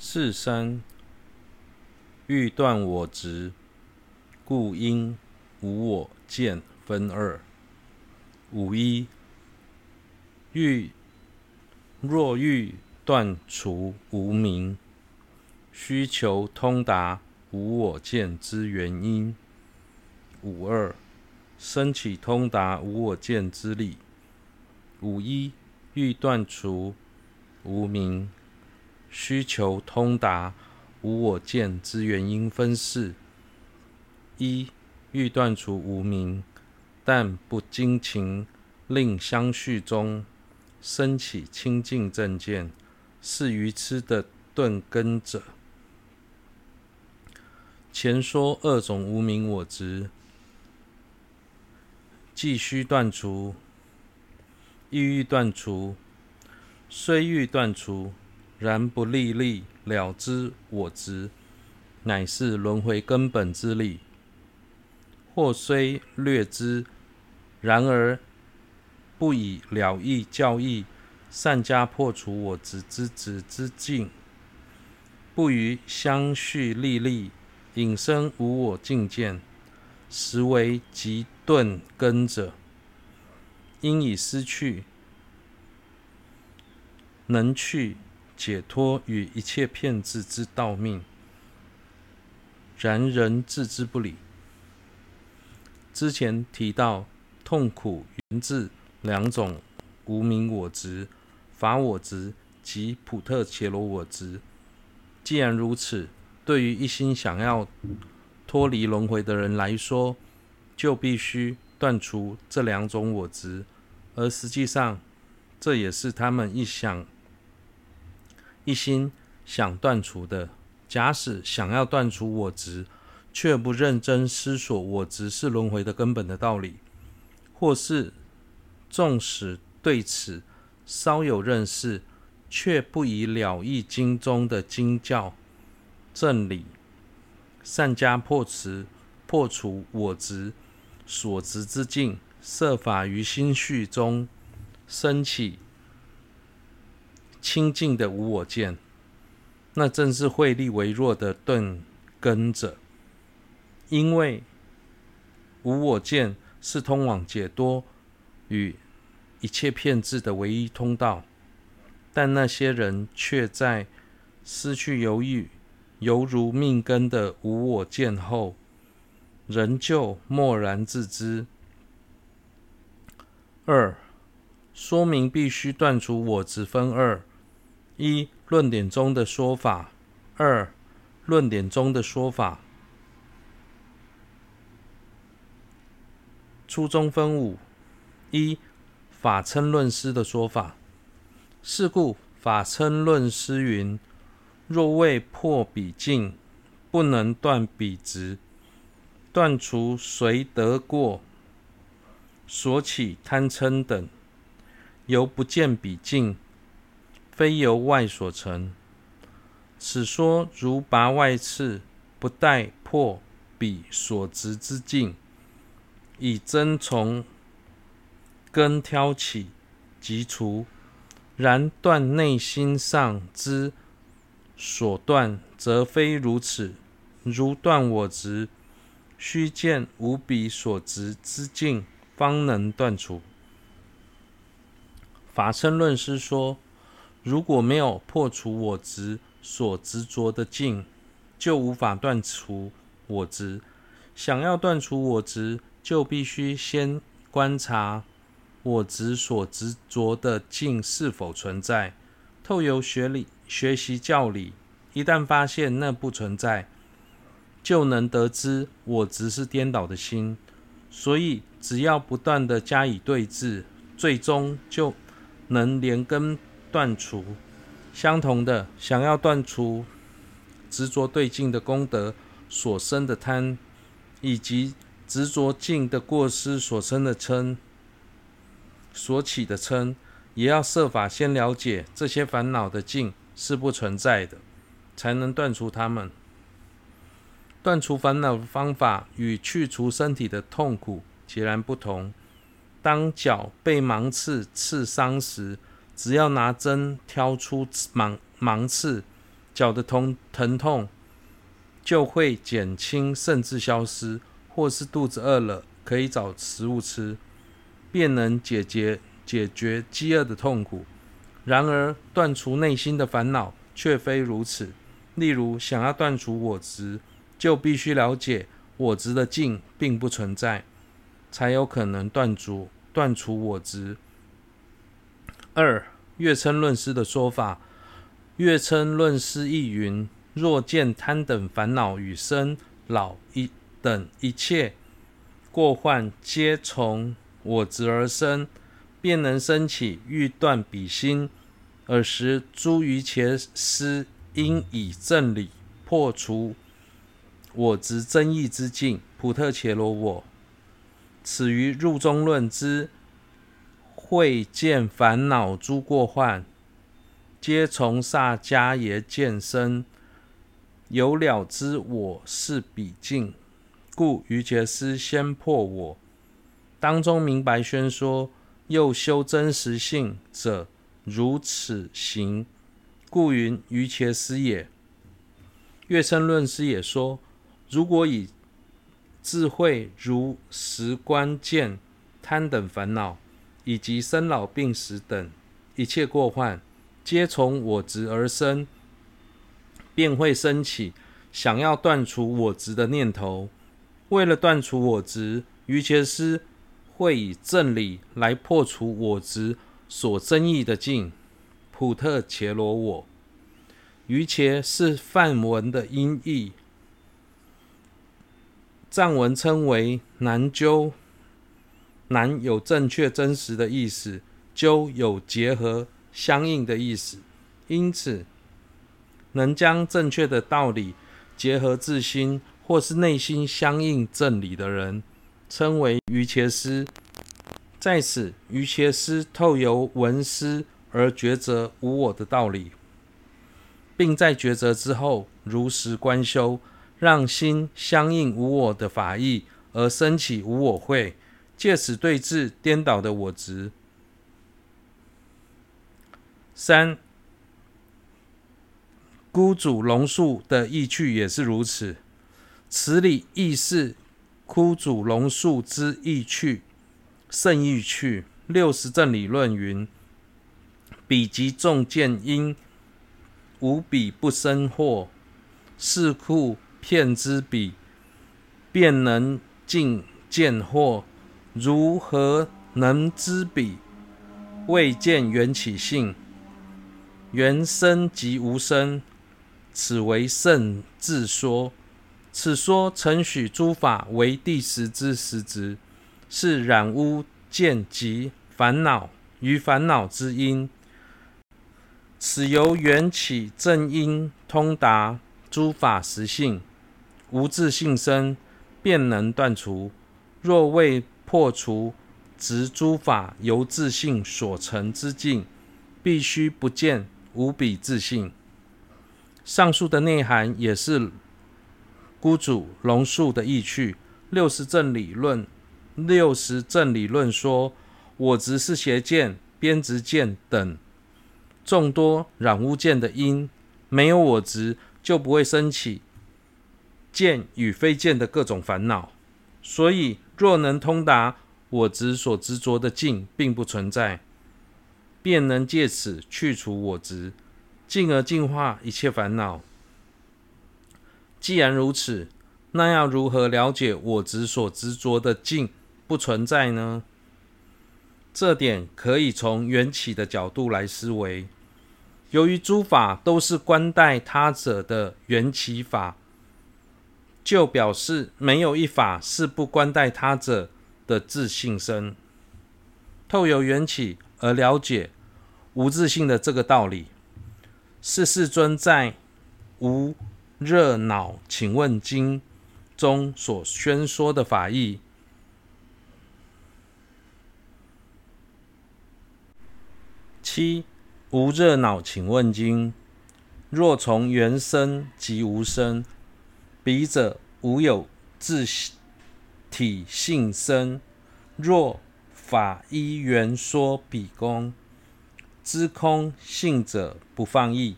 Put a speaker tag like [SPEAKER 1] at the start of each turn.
[SPEAKER 1] 是三欲断我执，故应无我见分二。五一欲若欲断除无明，须求通达无我见之原因。五二升起通达无我见之力。五一欲断除无明，需求通达无我见之原因分四：一、欲断除无明，但不精勤令相续中生起清净正见，是愚痴的钝根者。前说二种无明我执，既须断除，亦欲断除，虽欲断除。然不历历了之我执，乃是轮回根本之理；或虽略知，然而不以了义教义善加破除我执之执之境，不于相续历历引生无我境界，实为极钝根者，因已失去能去。解脱与一切骗子之道命，然人置之不理。之前提到痛苦源自两种无明我执：法我执及普特伽罗我执。既然如此，对于一心想要脱离轮回的人来说，就必须断除这两种我执，而实际上，这也是他们一想。一心想断除的，假使想要断除我执，却不认真思索我执是轮回的根本的道理，或是纵使对此稍有认识，却不以了义经中的经教正理，善加破持破除我执所执之境，设法于心绪中升起。清净的无我见，那正是慧力微弱的钝根者。因为无我见是通往解脱与一切骗执的唯一通道，但那些人却在失去犹豫，犹如命根的无我见后，仍旧默然自知。二、说明必须断除我执分二。一、论点中的说法；二、论点中的说法。初中分五：一、法称论师的说法。是故法称论师云：若未破彼境，不能断彼执，断除随得过所起贪嗔等，犹不见彼境。非由外所成，此说如拔外刺，不待破彼所执之境，以针从根挑起即除。然断内心上之所断，则非如此。如断我执，须见无彼所执之境，方能断除。法身论师说。如果没有破除我执所执着的境，就无法断除我执。想要断除我执，就必须先观察我执所执着的境是否存在。透由学理学习教理，一旦发现那不存在，就能得知我执是颠倒的心。所以，只要不断地加以对治，最终就能连根。断除相同的，想要断除执着对境的功德所生的贪，以及执着境的过失所生的嗔，所起的嗔，也要设法先了解这些烦恼的境是不存在的，才能断除它们。断除烦恼的方法与去除身体的痛苦截然不同。当脚被芒刺刺伤时，只要拿针挑出芒芒刺，脚的痛疼痛就会减轻甚至消失，或是肚子饿了可以找食物吃，便能解决解决饥饿的痛苦。然而，断除内心的烦恼却非如此。例如，想要断除我执，就必须了解我执的境并不存在，才有可能断除断除我执。二、月称论师的说法，月称论师亦云：若见贪等烦恼与生老一等一切过患皆从我执而生，便能生起欲断彼心。尔时诸瑜伽师应以正理破除我执争议之境。普特伽罗我，此于入中论之会见烦恼诸过患，皆从萨迦耶见生，有了知我是彼境，故瑜伽师先破我，当中明白宣说，又修真实性者如此行。故云瑜伽师也。月生论师也说，如果以智慧如实观见贪等烦恼，以及生老病死等一切过患，皆从我执而生，便会升起想要断除我执的念头。为了断除我执，瑜伽师会以正理来破除我执所争议的境。普特伽罗我，瑜伽是梵文的音译，藏文称为南鸠，难有正确真实的意思，究有结合相应的意思，因此能将正确的道理结合自心，或是内心相应正理的人，称为瑜伽师。在此，瑜伽师透由闻思。而抉择无我的道理，并在抉择之后如实观修，让心相应无我的法义，而生起无我慧，借此对治颠倒的我执。三，孤主龙树的意趣也是如此，此理亦是孤主龙树之意趣，甚意趣。六十正理论云。彼即众见因，无彼不生惑。是故遍知彼，便能尽见惑。如何能知彼？未见缘起性，缘生即无生，此为圣智说。此说承许诸法为第十之实执，是染污见及烦恼与烦恼之因。此由缘起正因通达诸法实性，无自性生，便能断除。若未破除执诸法由自性所成之境，必须不见无彼自性。上述的内涵也是孤主龙树的意趣。六十正理论，六十正理论说，我执是邪见、边执见等。众多染污见的因，没有我执，就不会升起见与非见的各种烦恼。所以，若能通达我执所执着的境并不存在，便能借此去除我执，进而净化一切烦恼。既然如此，那要如何了解我执所执着的境不存在呢？这点可以从缘起的角度来思维。由于诸法都是观待他者的缘起法，就表示没有一法是不关待他者的自信生。透由缘起而了解无自信的这个道理，是世尊在《无热恼请问经》中所宣说的法义。七。无热恼，请问经。若从缘生即无生，彼者无有自体性生。若法依缘说彼功，知空性者不放逸。